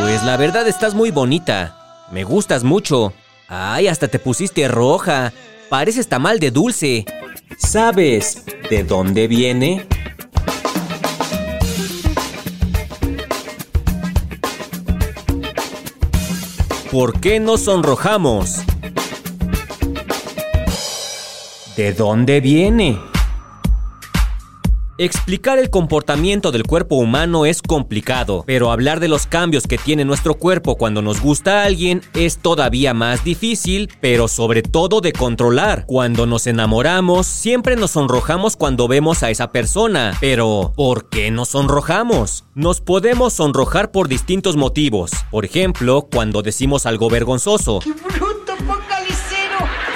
Pues la verdad estás muy bonita. Me gustas mucho. Ay, hasta te pusiste roja. Pareces tamal de dulce. ¿Sabes de dónde viene? ¿Por qué nos sonrojamos? ¿De dónde viene? Explicar el comportamiento del cuerpo humano es complicado, pero hablar de los cambios que tiene nuestro cuerpo cuando nos gusta a alguien es todavía más difícil, pero sobre todo de controlar. Cuando nos enamoramos, siempre nos sonrojamos cuando vemos a esa persona, pero ¿por qué nos sonrojamos? Nos podemos sonrojar por distintos motivos. Por ejemplo, cuando decimos algo vergonzoso.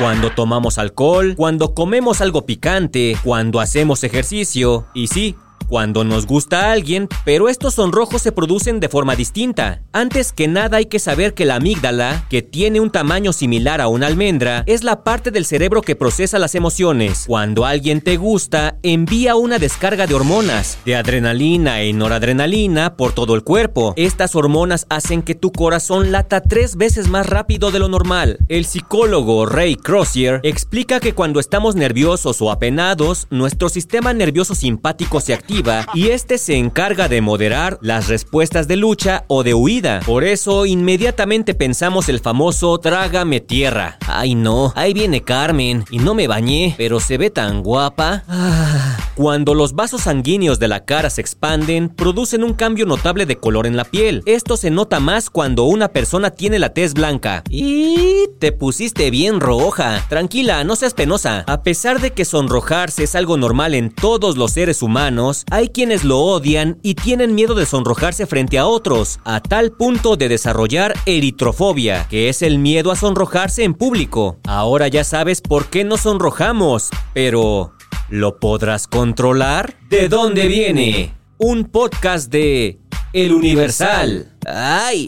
Cuando tomamos alcohol, cuando comemos algo picante, cuando hacemos ejercicio. Y sí, cuando nos gusta a alguien, pero estos sonrojos se producen de forma distinta. Antes que nada hay que saber que la amígdala, que tiene un tamaño similar a una almendra, es la parte del cerebro que procesa las emociones. Cuando alguien te gusta, envía una descarga de hormonas, de adrenalina e noradrenalina por todo el cuerpo. Estas hormonas hacen que tu corazón lata tres veces más rápido de lo normal. El psicólogo Ray Crozier explica que cuando estamos nerviosos o apenados, nuestro sistema nervioso simpático se activa y este se encarga de moderar las respuestas de lucha o de huida. Por eso inmediatamente pensamos el famoso trágame tierra. Ay no, ahí viene Carmen y no me bañé, pero se ve tan guapa. Ah. Cuando los vasos sanguíneos de la cara se expanden, producen un cambio notable de color en la piel. Esto se nota más cuando una persona tiene la tez blanca. Y te pusiste bien roja. Tranquila, no seas penosa. A pesar de que sonrojarse es algo normal en todos los seres humanos, hay quienes lo odian y tienen miedo de sonrojarse frente a otros, a tal punto de desarrollar eritrofobia, que es el miedo a sonrojarse en público. Ahora ya sabes por qué nos sonrojamos, pero ¿lo podrás controlar? ¿De dónde viene? Un podcast de El Universal. ¡Ay!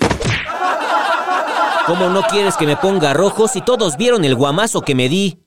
¿Cómo no quieres que me ponga rojo si todos vieron el guamazo que me di?